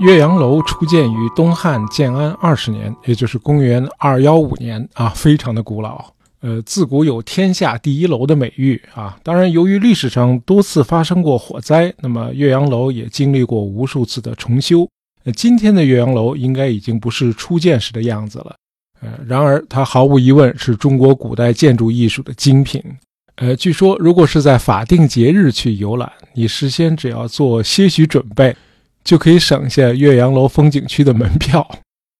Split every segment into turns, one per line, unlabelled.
岳阳楼初建于东汉建安二十年，也就是公元二幺五年啊，非常的古老。呃，自古有天下第一楼的美誉啊。当然，由于历史上多次发生过火灾，那么岳阳楼也经历过无数次的重修。呃，今天的岳阳楼应该已经不是初建时的样子了。呃，然而它毫无疑问是中国古代建筑艺术的精品。呃，据说如果是在法定节日去游览，你事先只要做些许准备，就可以省下岳阳楼风景区的门票。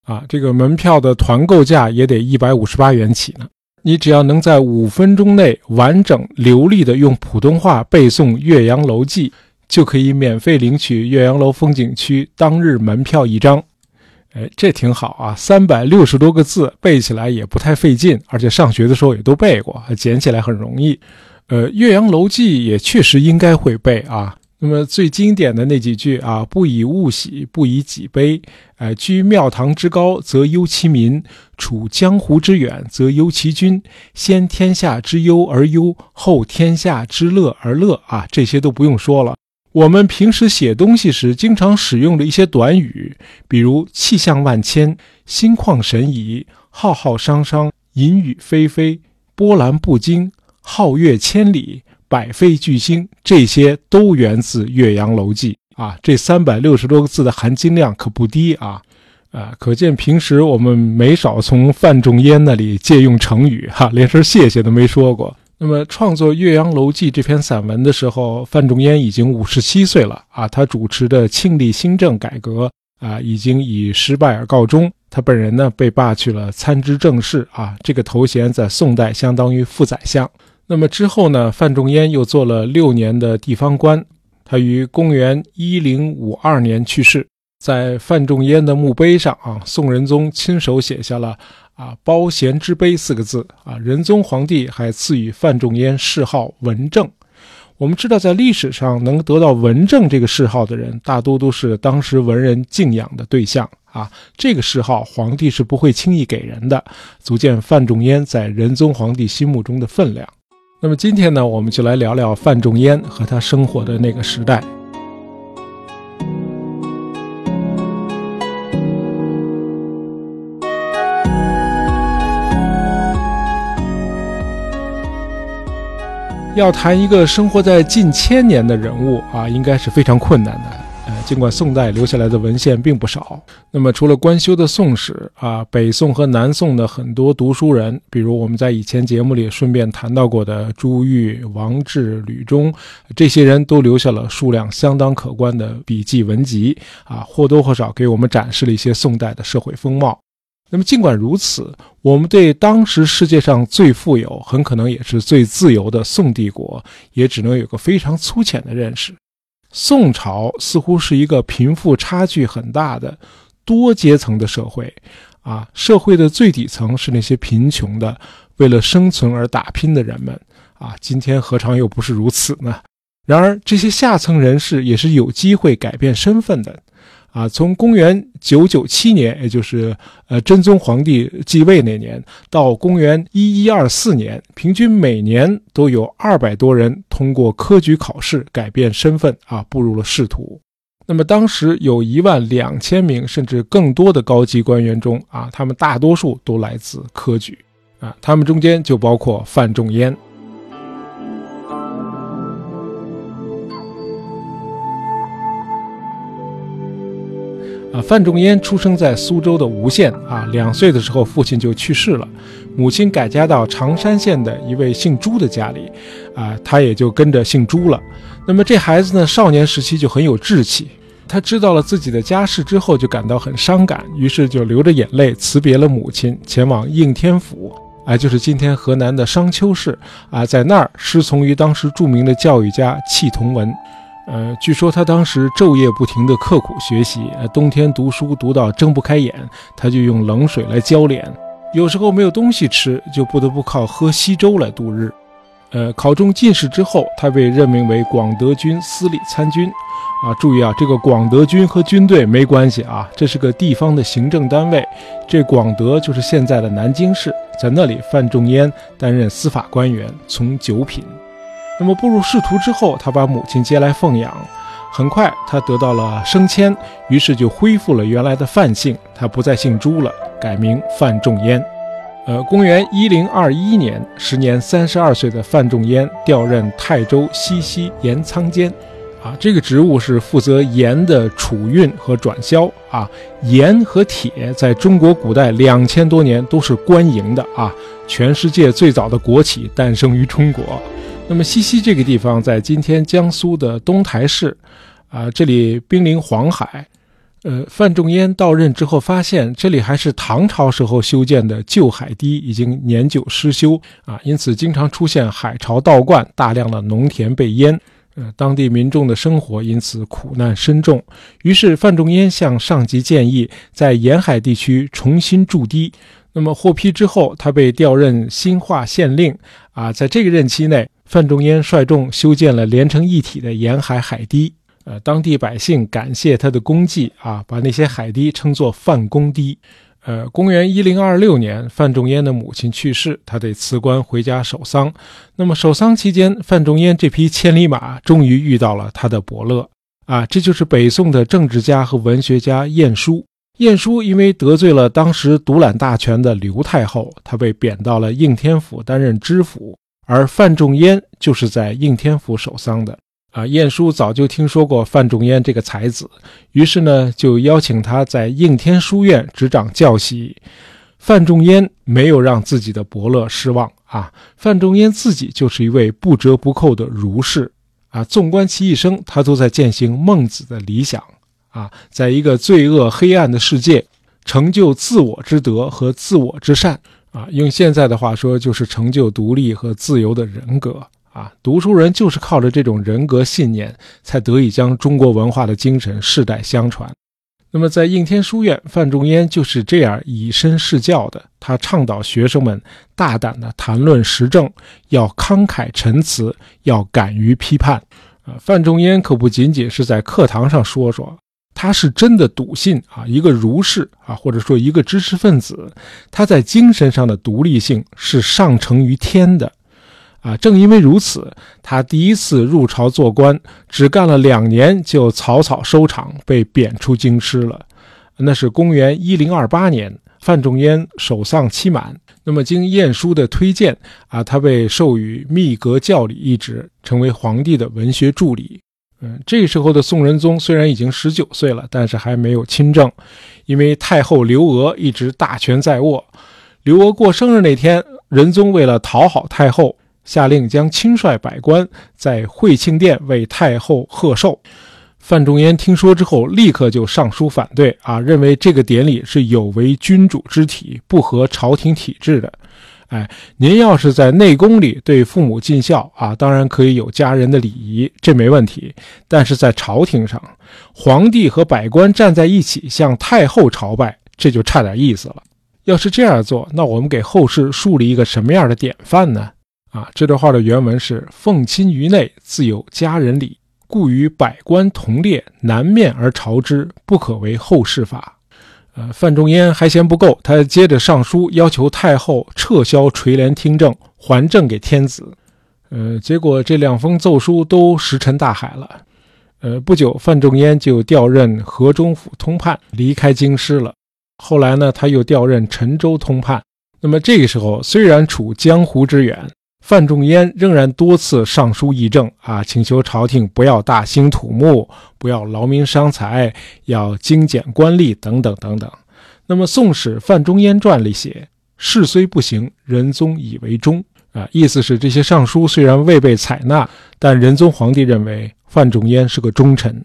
啊，这个门票的团购价也得一百五十八元起呢。你只要能在五分钟内完整流利的用普通话背诵《岳阳楼记》，就可以免费领取岳阳楼风景区当日门票一张。哎，这挺好啊，三百六十多个字背起来也不太费劲，而且上学的时候也都背过，捡起来很容易。呃，《岳阳楼记》也确实应该会背啊。那么最经典的那几句啊，“不以物喜，不以己悲。呃，居庙堂之高则忧其民，处江湖之远则忧其君。先天下之忧而忧，后天下之乐而乐。”啊，这些都不用说了。我们平时写东西时经常使用的一些短语，比如“气象万千”“心旷神怡”“浩浩汤汤”“淫雨霏霏”“波澜不惊”“皓月千里”。百废俱兴，这些都源自《岳阳楼记》啊！这三百六十多个字的含金量可不低啊！啊，可见平时我们没少从范仲淹那里借用成语哈，连声谢谢都没说过。那么，创作《岳阳楼记》这篇散文的时候，范仲淹已经五十七岁了啊！他主持的庆历新政改革啊，已经以失败而告终。他本人呢，被罢去了参知政事啊，这个头衔在宋代相当于副宰相。那么之后呢？范仲淹又做了六年的地方官，他于公元一零五二年去世。在范仲淹的墓碑上啊，宋仁宗亲手写下了“啊包贤之碑”四个字啊。仁宗皇帝还赐予范仲淹谥号文正。我们知道，在历史上能得到文正这个谥号的人，大多都是当时文人敬仰的对象啊。这个谥号，皇帝是不会轻易给人的，足见范仲淹在仁宗皇帝心目中的分量。那么今天呢，我们就来聊聊范仲淹和他生活的那个时代。要谈一个生活在近千年的人物啊，应该是非常困难的。尽管宋代留下来的文献并不少，那么除了官修的《宋史》啊，北宋和南宋的很多读书人，比如我们在以前节目里顺便谈到过的朱玉、王志、吕中，这些人都留下了数量相当可观的笔记文集啊，或多或少给我们展示了一些宋代的社会风貌。那么尽管如此，我们对当时世界上最富有、很可能也是最自由的宋帝国，也只能有个非常粗浅的认识。宋朝似乎是一个贫富差距很大的多阶层的社会，啊，社会的最底层是那些贫穷的、为了生存而打拼的人们，啊，今天何尝又不是如此呢？然而，这些下层人士也是有机会改变身份的。啊，从公元九九七年，也就是呃真宗皇帝继位那年，到公元一一二四年，平均每年都有二百多人通过科举考试改变身份啊，步入了仕途。那么当时有一万两千名甚至更多的高级官员中啊，他们大多数都来自科举啊，他们中间就包括范仲淹。啊，范仲淹出生在苏州的吴县啊，两岁的时候父亲就去世了，母亲改嫁到常山县的一位姓朱的家里，啊，他也就跟着姓朱了。那么这孩子呢，少年时期就很有志气，他知道了自己的家世之后，就感到很伤感，于是就流着眼泪辞别了母亲，前往应天府，啊，就是今天河南的商丘市，啊，在那儿师从于当时著名的教育家戚同文。呃，据说他当时昼夜不停地刻苦学习，呃，冬天读书读到睁不开眼，他就用冷水来浇脸。有时候没有东西吃，就不得不靠喝稀粥来度日。呃，考中进士之后，他被任命为广德军司礼参军。啊，注意啊，这个广德军和军队没关系啊，这是个地方的行政单位。这广德就是现在的南京市，在那里，范仲淹担任司法官员，从九品。那么步入仕途之后，他把母亲接来奉养，很快他得到了升迁，于是就恢复了原来的范姓，他不再姓朱了，改名范仲淹。呃，公元一零二一年，时年三十二岁的范仲淹调任泰州西溪盐仓监。啊，这个职务是负责盐的储运和转销啊。盐和铁在中国古代两千多年都是官营的啊。全世界最早的国企诞生于中国。那么西溪这个地方在今天江苏的东台市，啊，这里濒临黄海。呃，范仲淹到任之后发现这里还是唐朝时候修建的旧海堤，已经年久失修啊，因此经常出现海潮倒灌，大量的农田被淹。当地民众的生活因此苦难深重。于是范仲淹向上级建议，在沿海地区重新筑堤。那么获批之后，他被调任新化县令。啊，在这个任期内，范仲淹率众修建了连成一体的沿海海堤。呃，当地百姓感谢他的功绩啊，把那些海堤称作范公堤。呃，公元一零二六年，范仲淹的母亲去世，他得辞官回家守丧。那么守丧期间，范仲淹这匹千里马终于遇到了他的伯乐啊，这就是北宋的政治家和文学家晏殊。晏殊因为得罪了当时独揽大权的刘太后，他被贬到了应天府担任知府，而范仲淹就是在应天府守丧的。啊，晏殊早就听说过范仲淹这个才子，于是呢，就邀请他在应天书院执掌教习。范仲淹没有让自己的伯乐失望啊！范仲淹自己就是一位不折不扣的儒士啊！纵观其一生，他都在践行孟子的理想啊，在一个罪恶黑暗的世界，成就自我之德和自我之善啊！用现在的话说，就是成就独立和自由的人格。啊，读书人就是靠着这种人格信念，才得以将中国文化的精神世代相传。那么，在应天书院，范仲淹就是这样以身试教的。他倡导学生们大胆地谈论时政，要慷慨陈词，要敢于批判。啊，范仲淹可不仅仅是在课堂上说说，他是真的笃信啊，一个儒士啊，或者说一个知识分子，他在精神上的独立性是上承于天的。啊，正因为如此，他第一次入朝做官，只干了两年就草草收场，被贬出京师了。那是公元一零二八年，范仲淹守丧期满。那么经晏殊的推荐，啊，他被授予秘阁教理一职，成为皇帝的文学助理。嗯，这时候的宋仁宗虽然已经十九岁了，但是还没有亲政，因为太后刘娥一直大权在握。刘娥过生日那天，仁宗为了讨好太后。下令将亲率百官在惠庆殿为太后贺寿。范仲淹听说之后，立刻就上书反对啊，认为这个典礼是有违君主之体，不合朝廷体制的。哎，您要是在内宫里对父母尽孝啊，当然可以有家人的礼仪，这没问题。但是在朝廷上，皇帝和百官站在一起向太后朝拜，这就差点意思了。要是这样做，那我们给后世树立一个什么样的典范呢？啊，这段话的原文是：“奉亲于内，自有家人礼，故与百官同列，南面而朝之，不可为后世法。”呃，范仲淹还嫌不够，他接着上书要求太后撤销垂帘听政，还政给天子。呃，结果这两封奏书都石沉大海了。呃，不久，范仲淹就调任河中府通判，离开京师了。后来呢，他又调任陈州通判。那么这个时候，虽然处江湖之远。范仲淹仍然多次上书议政啊，请求朝廷不要大兴土木，不要劳民伤财，要精简官吏等等等等。那么《宋史·范仲淹传》里写：“事虽不行，仁宗以为忠。”啊，意思是这些上书虽然未被采纳，但仁宗皇帝认为范仲淹是个忠臣。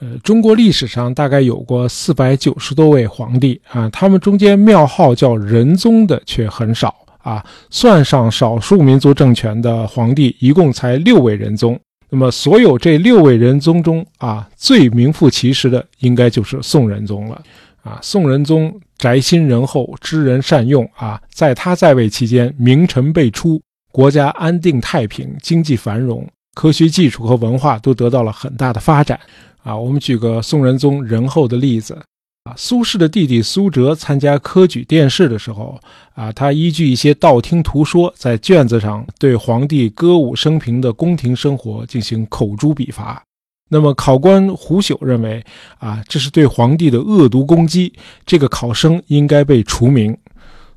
呃，中国历史上大概有过四百九十多位皇帝啊，他们中间庙号叫仁宗的却很少。啊，算上少数民族政权的皇帝，一共才六位仁宗。那么，所有这六位仁宗中，啊，最名副其实的，应该就是宋仁宗了。啊，宋仁宗宅心仁厚，知人善用。啊，在他在位期间，名臣辈出，国家安定太平，经济繁荣，科学技术和文化都得到了很大的发展。啊，我们举个宋仁宗仁厚的例子。啊，苏轼的弟弟苏辙参加科举殿试的时候，啊，他依据一些道听途说，在卷子上对皇帝歌舞升平的宫廷生活进行口诛笔伐。那么考官胡朽认为啊，这是对皇帝的恶毒攻击，这个考生应该被除名。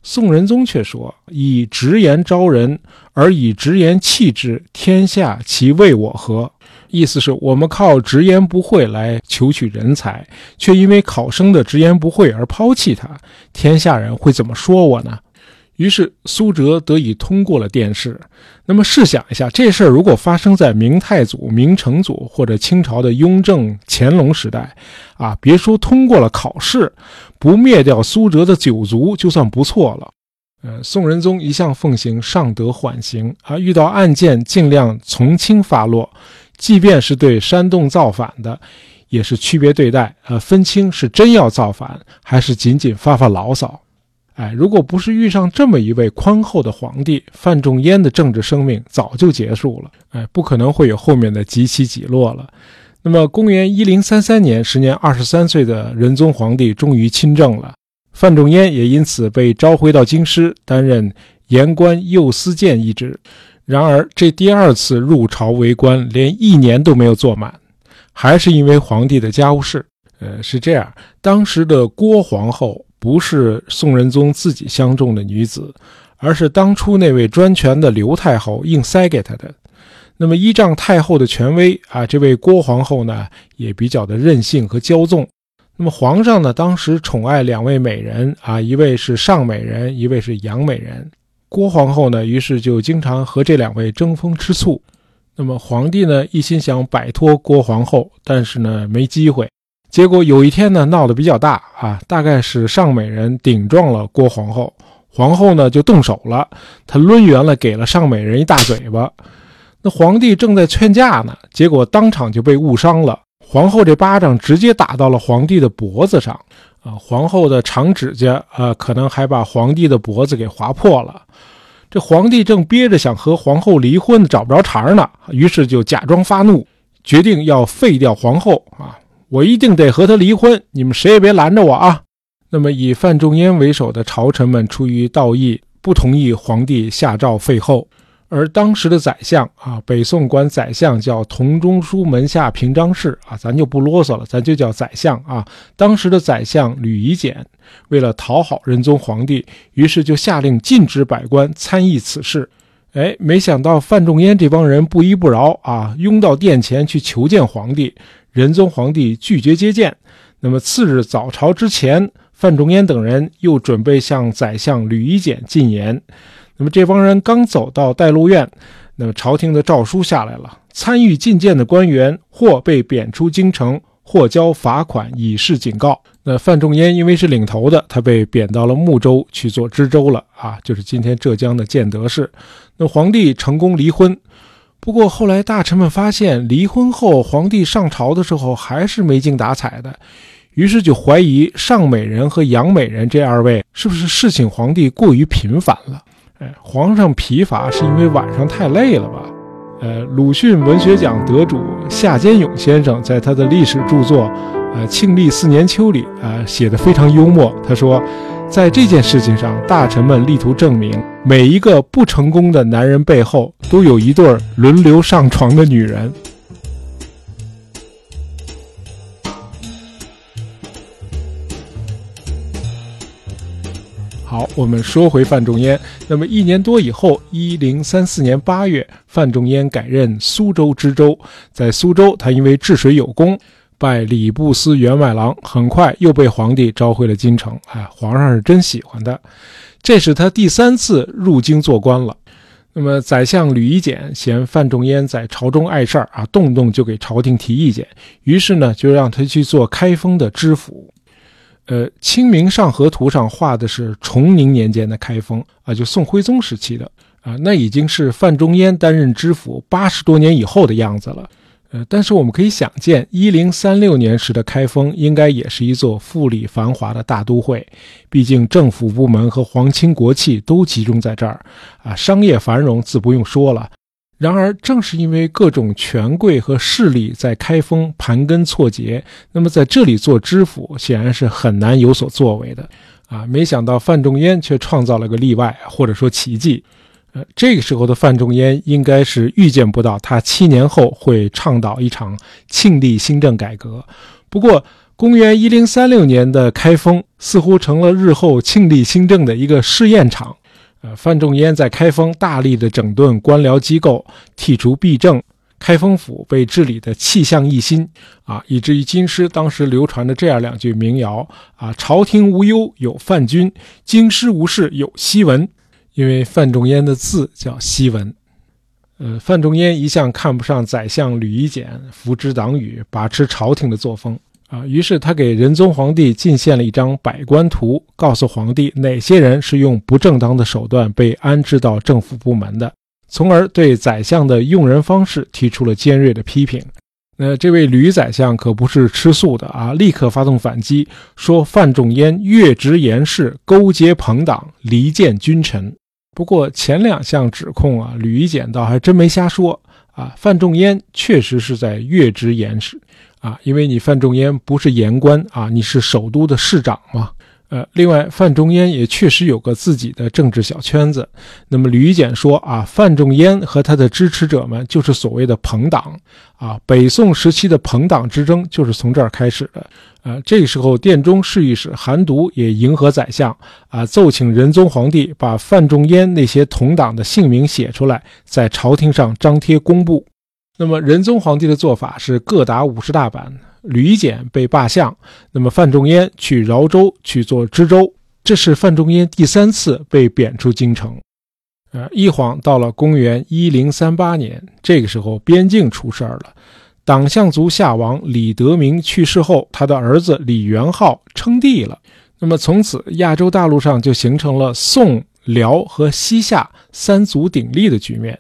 宋仁宗却说：“以直言招人，而以直言弃之，天下其为我何？”意思是我们靠直言不讳来求取人才，却因为考生的直言不讳而抛弃他，天下人会怎么说我呢？于是苏辙得以通过了殿试。那么试想一下，这事儿如果发生在明太祖、明成祖或者清朝的雍正、乾隆时代，啊，别说通过了考试，不灭掉苏辙的九族就算不错了。呃，宋仁宗一向奉行上德缓刑，啊，遇到案件尽量从轻发落。即便是对煽动造反的，也是区别对待，呃，分清是真要造反，还是仅仅发发牢骚。哎，如果不是遇上这么一位宽厚的皇帝，范仲淹的政治生命早就结束了。哎，不可能会有后面的几起几落了。那么，公元一零三三年，时年二十三岁的仁宗皇帝终于亲政了，范仲淹也因此被召回到京师，担任言官右司谏一职。然而，这第二次入朝为官，连一年都没有做满，还是因为皇帝的家务事。呃，是这样，当时的郭皇后不是宋仁宗自己相中的女子，而是当初那位专权的刘太后硬塞给他的。那么，依仗太后的权威啊，这位郭皇后呢，也比较的任性和骄纵。那么，皇上呢，当时宠爱两位美人啊，一位是尚美人，一位是杨美人。郭皇后呢，于是就经常和这两位争风吃醋。那么皇帝呢，一心想摆脱郭皇后，但是呢，没机会。结果有一天呢，闹得比较大啊，大概是尚美人顶撞了郭皇后，皇后呢就动手了，她抡圆了给了尚美人一大嘴巴。那皇帝正在劝架呢，结果当场就被误伤了。皇后这巴掌直接打到了皇帝的脖子上。啊，皇后的长指甲啊，可能还把皇帝的脖子给划破了。这皇帝正憋着想和皇后离婚，找不着茬呢，于是就假装发怒，决定要废掉皇后啊！我一定得和她离婚，你们谁也别拦着我啊！那么以范仲淹为首的朝臣们出于道义，不同意皇帝下诏废后。而当时的宰相啊，北宋管宰相叫同中书门下平章事啊，咱就不啰嗦了，咱就叫宰相啊。当时的宰相吕夷简为了讨好仁宗皇帝，于是就下令禁止百官参议此事。哎，没想到范仲淹这帮人不依不饶啊，拥到殿前去求见皇帝。仁宗皇帝拒绝接见。那么次日早朝之前，范仲淹等人又准备向宰相吕夷简进言。那么这帮人刚走到带路院，那么朝廷的诏书下来了，参与觐见的官员或被贬出京城，或交罚款以示警告。那范仲淹因为是领头的，他被贬到了睦州去做知州了啊，就是今天浙江的建德市。那皇帝成功离婚，不过后来大臣们发现，离婚后皇帝上朝的时候还是没精打采的，于是就怀疑尚美人和杨美人这二位是不是侍寝皇帝过于频繁了。哎，皇上疲乏是因为晚上太累了吧？呃，鲁迅文学奖得主夏坚勇先生在他的历史著作《呃庆历四年秋》里啊写的非常幽默。他说，在这件事情上，大臣们力图证明，每一个不成功的男人背后都有一对轮流上床的女人。好，我们说回范仲淹。那么一年多以后，一零三四年八月，范仲淹改任苏州知州。在苏州，他因为治水有功，拜礼部司员外郎，很快又被皇帝召回了京城。哎，皇上是真喜欢他。这是他第三次入京做官了。那么宰相吕夷简嫌范仲淹在朝中碍事儿啊，动不动就给朝廷提意见，于是呢，就让他去做开封的知府。呃，《清明上河图》上画的是崇宁年间的开封啊，就宋徽宗时期的啊，那已经是范仲淹担任知府八十多年以后的样子了。呃，但是我们可以想见，一零三六年时的开封应该也是一座富丽繁华的大都会，毕竟政府部门和皇亲国戚都集中在这儿啊，商业繁荣自不用说了。然而，正是因为各种权贵和势力在开封盘根错节，那么在这里做知府显然是很难有所作为的。啊，没想到范仲淹却创造了个例外，或者说奇迹。呃，这个时候的范仲淹应该是预见不到他七年后会倡导一场庆历新政改革。不过，公元一零三六年的开封似乎成了日后庆历新政的一个试验场。呃，范仲淹在开封大力的整顿官僚机构，剔除弊政，开封府被治理的气象一新啊，以至于京师当时流传着这样两句民谣啊：“朝廷无忧有范君，京师无事有西文。”因为范仲淹的字叫西文。呃，范仲淹一向看不上宰相吕夷简扶植党羽、把持朝廷的作风。啊，于是他给仁宗皇帝进献了一张百官图，告诉皇帝哪些人是用不正当的手段被安置到政府部门的，从而对宰相的用人方式提出了尖锐的批评。那这位吕宰相可不是吃素的啊，立刻发动反击，说范仲淹越职言事，勾结朋党，离间君臣。不过前两项指控啊，吕夷简倒还真没瞎说啊，范仲淹确实是在越职言事。啊，因为你范仲淹不是言官啊，你是首都的市长嘛。呃，另外范仲淹也确实有个自己的政治小圈子。那么吕简说啊，范仲淹和他的支持者们就是所谓的朋党啊。北宋时期的朋党之争就是从这儿开始的。呃，这个时候殿中侍御史韩独也迎合宰相啊，奏请仁宗皇帝把范仲淹那些同党的姓名写出来，在朝廷上张贴公布。那么仁宗皇帝的做法是各打五十大板，吕简被罢相，那么范仲淹去饶州去做知州，这是范仲淹第三次被贬出京城。呃，一晃到了公元一零三八年，这个时候边境出事儿了，党项族夏王李德明去世后，他的儿子李元昊称帝了，那么从此亚洲大陆上就形成了宋、辽和西夏三足鼎立的局面。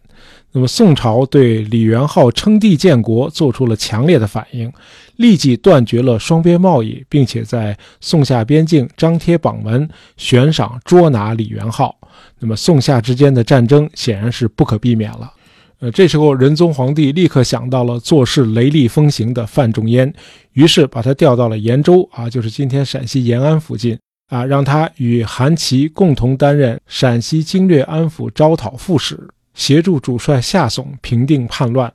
那么宋朝对李元昊称帝建国做出了强烈的反应，立即断绝了双边贸易，并且在宋夏边境张贴榜文，悬赏捉拿李元昊。那么宋夏之间的战争显然是不可避免了。呃，这时候仁宗皇帝立刻想到了做事雷厉风行的范仲淹，于是把他调到了延州啊，就是今天陕西延安附近啊，让他与韩琦共同担任陕西经略安抚招讨副使。协助主帅夏竦平定叛乱，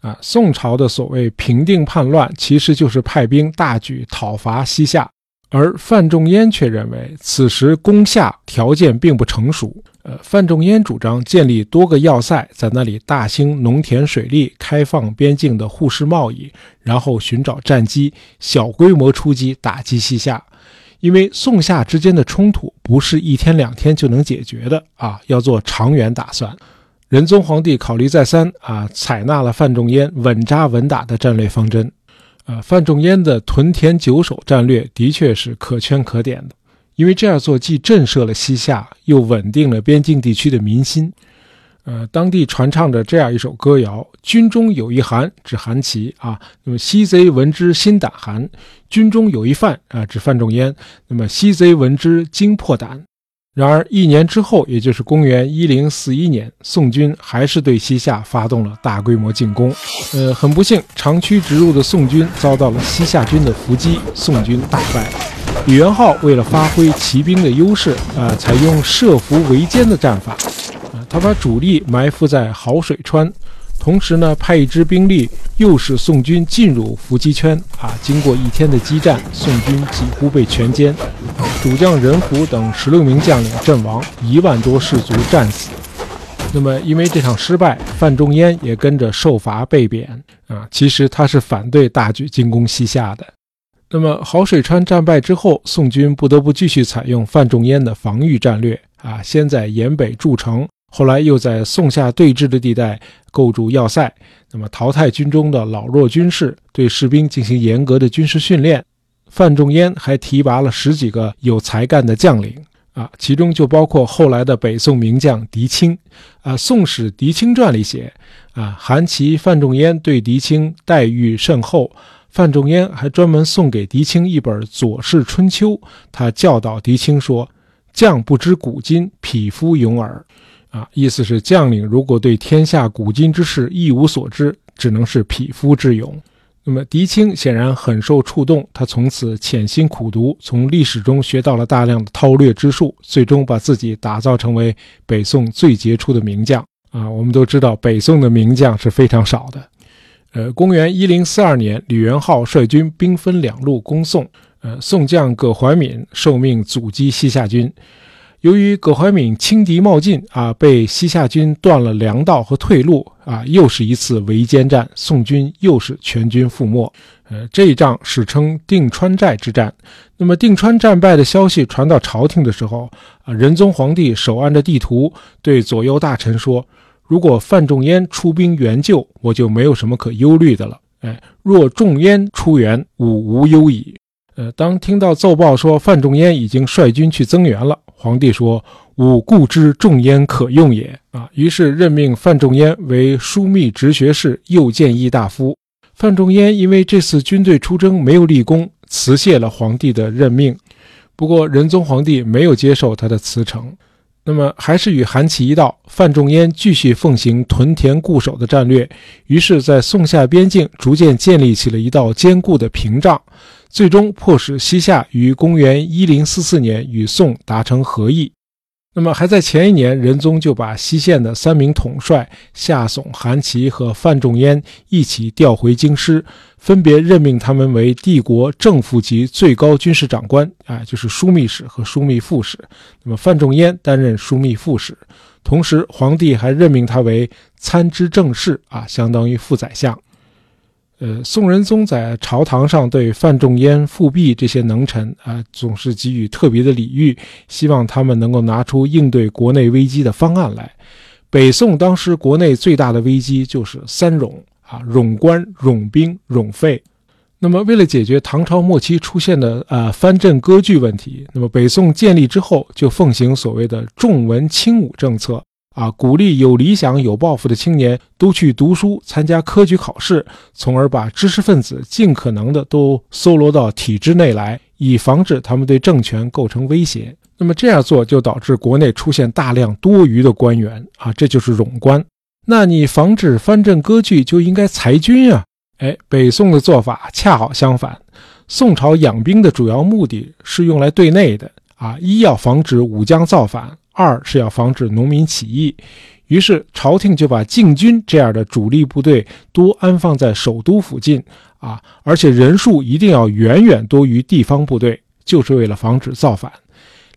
啊，宋朝的所谓平定叛乱，其实就是派兵大举讨伐西夏。而范仲淹却认为，此时攻夏条件并不成熟。呃，范仲淹主张建立多个要塞，在那里大兴农田水利，开放边境的互市贸易，然后寻找战机，小规模出击打击西夏。因为宋夏之间的冲突不是一天两天就能解决的啊，要做长远打算。仁宗皇帝考虑再三啊，采纳了范仲淹稳扎稳打的战略方针。呃，范仲淹的屯田久守战略的确是可圈可点的，因为这样做既震慑了西夏，又稳定了边境地区的民心。呃，当地传唱着这样一首歌谣：“军中有一韩，指韩琦啊。那么西贼闻之心胆寒；军中有一范啊，指范仲淹。那么西贼闻之惊破胆。”然而，一年之后，也就是公元一零四一年，宋军还是对西夏发动了大规模进攻。呃，很不幸，长驱直入的宋军遭到了西夏军的伏击，宋军大败。李元昊为了发挥骑兵的优势，啊，采用设伏围歼的战法，啊，他把主力埋伏在好水川。同时呢，派一支兵力诱使宋军进入伏击圈啊。经过一天的激战，宋军几乎被全歼，主将任虎等十六名将领阵亡，一万多士卒战死。那么，因为这场失败，范仲淹也跟着受罚被贬啊。其实他是反对大举进攻西夏的。那么，好水川战败之后，宋军不得不继续采用范仲淹的防御战略啊，先在延北筑城。后来又在宋夏对峙的地带构筑要塞，那么淘汰军中的老弱军士，对士兵进行严格的军事训练。范仲淹还提拔了十几个有才干的将领啊，其中就包括后来的北宋名将狄青啊，《宋史·狄青传》里写啊，韩琦、范仲淹对狄青待遇甚厚，范仲淹还专门送给狄青一本《左氏春秋》，他教导狄青说：“将不知古今，匹夫勇耳。”啊，意思是将领如果对天下古今之事一无所知，只能是匹夫之勇。那么狄青显然很受触动，他从此潜心苦读，从历史中学到了大量的韬略之术，最终把自己打造成为北宋最杰出的名将。啊，我们都知道北宋的名将是非常少的。呃，公元一零四二年，李元昊率军兵分两路攻宋。呃，宋将葛怀敏受命阻击西夏军。由于葛怀敏轻敌冒进啊，被西夏军断了粮道和退路啊，又是一次围歼战，宋军又是全军覆没。呃，这一仗史称定川寨之战。那么定川战败的消息传到朝廷的时候啊，仁宗皇帝手按着地图，对左右大臣说：“如果范仲淹出兵援救，我就没有什么可忧虑的了。哎，若仲淹出援，吾无忧矣。”呃，当听到奏报说范仲淹已经率军去增援了。皇帝说：“吾固知仲淹可用也。”啊，于是任命范仲淹为枢密直学士、右谏议大夫。范仲淹因为这次军队出征没有立功，辞谢了皇帝的任命。不过仁宗皇帝没有接受他的辞呈，那么还是与韩琦一道，范仲淹继续奉行屯田固守的战略。于是，在宋夏边境逐渐建立起了一道坚固的屏障。最终迫使西夏于公元一零四四年与宋达成和议。那么还在前一年，仁宗就把西线的三名统帅夏竦、韩琦和范仲淹一起调回京师，分别任命他们为帝国正副级最高军事长官，啊，就是枢密使和枢密副使。那么范仲淹担任枢密副使，同时皇帝还任命他为参知政事，啊，相当于副宰相。呃，宋仁宗在朝堂上对范仲淹、富弼这些能臣啊，总是给予特别的礼遇，希望他们能够拿出应对国内危机的方案来。北宋当时国内最大的危机就是三冗啊：冗官、冗兵、冗费。那么，为了解决唐朝末期出现的呃藩镇割据问题，那么北宋建立之后就奉行所谓的重文轻武政策。啊，鼓励有理想、有抱负的青年都去读书、参加科举考试，从而把知识分子尽可能的都搜罗到体制内来，以防止他们对政权构成威胁。那么这样做就导致国内出现大量多余的官员啊，这就是冗官。那你防止藩镇割据，就应该裁军啊。哎，北宋的做法恰好相反，宋朝养兵的主要目的是用来对内的啊，一要防止武将造反。二是要防止农民起义，于是朝廷就把禁军这样的主力部队多安放在首都附近啊，而且人数一定要远远多于地方部队，就是为了防止造反。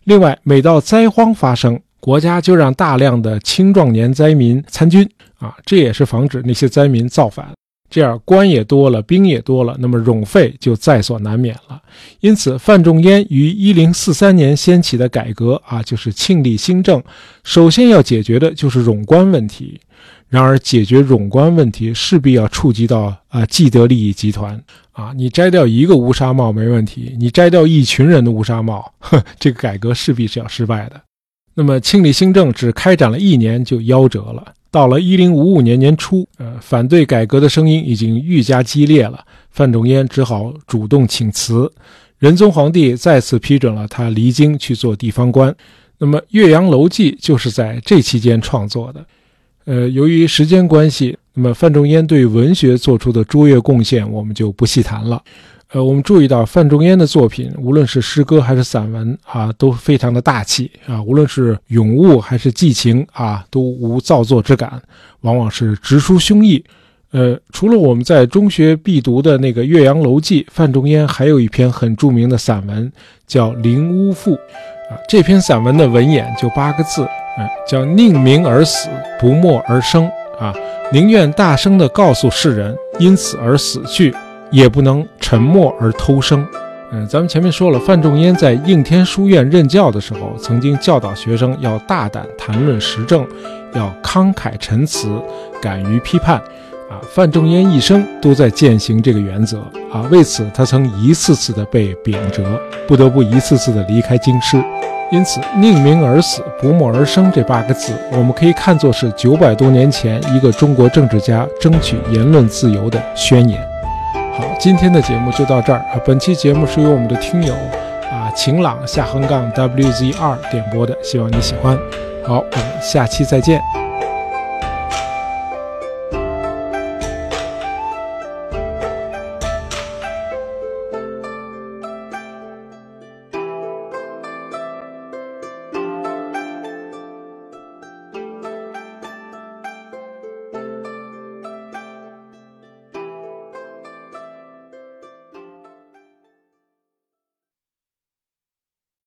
另外，每到灾荒发生，国家就让大量的青壮年灾民参军啊，这也是防止那些灾民造反。这样官也多了，兵也多了，那么冗费就在所难免了。因此，范仲淹于一零四三年掀起的改革啊，就是庆历新政，首先要解决的就是冗官问题。然而，解决冗官问题势必要触及到啊既得利益集团啊，你摘掉一个乌纱帽没问题，你摘掉一群人的乌纱帽，呵，这个改革势必是要失败的。那么，庆历新政只开展了一年就夭折了。到了一零五五年年初，呃，反对改革的声音已经愈加激烈了。范仲淹只好主动请辞，仁宗皇帝再次批准了他离京去做地方官。那么《岳阳楼记》就是在这期间创作的。呃，由于时间关系，那么范仲淹对文学做出的卓越贡献，我们就不细谈了。呃，我们注意到范仲淹的作品，无论是诗歌还是散文啊，都非常的大气啊。无论是咏物还是寄情啊，都无造作之感，往往是直抒胸臆。呃，除了我们在中学必读的那个《岳阳楼记》，范仲淹还有一篇很著名的散文，叫《灵屋赋》啊。这篇散文的文眼就八个字，嗯，叫宁鸣而死，不默而生啊，宁愿大声地告诉世人，因此而死去。也不能沉默而偷生。嗯，咱们前面说了，范仲淹在应天书院任教的时候，曾经教导学生要大胆谈论时政，要慷慨陈词，敢于批判。啊，范仲淹一生都在践行这个原则。啊，为此他曾一次次的被贬谪，不得不一次次的离开京师。因此，“宁鸣而死，不默而生”这八个字，我们可以看作是九百多年前一个中国政治家争取言论自由的宣言。好，今天的节目就到这儿啊！本期节目是由我们的听友啊晴朗下横杠 WZ 二点播的，希望你喜欢。好，我们下期再见。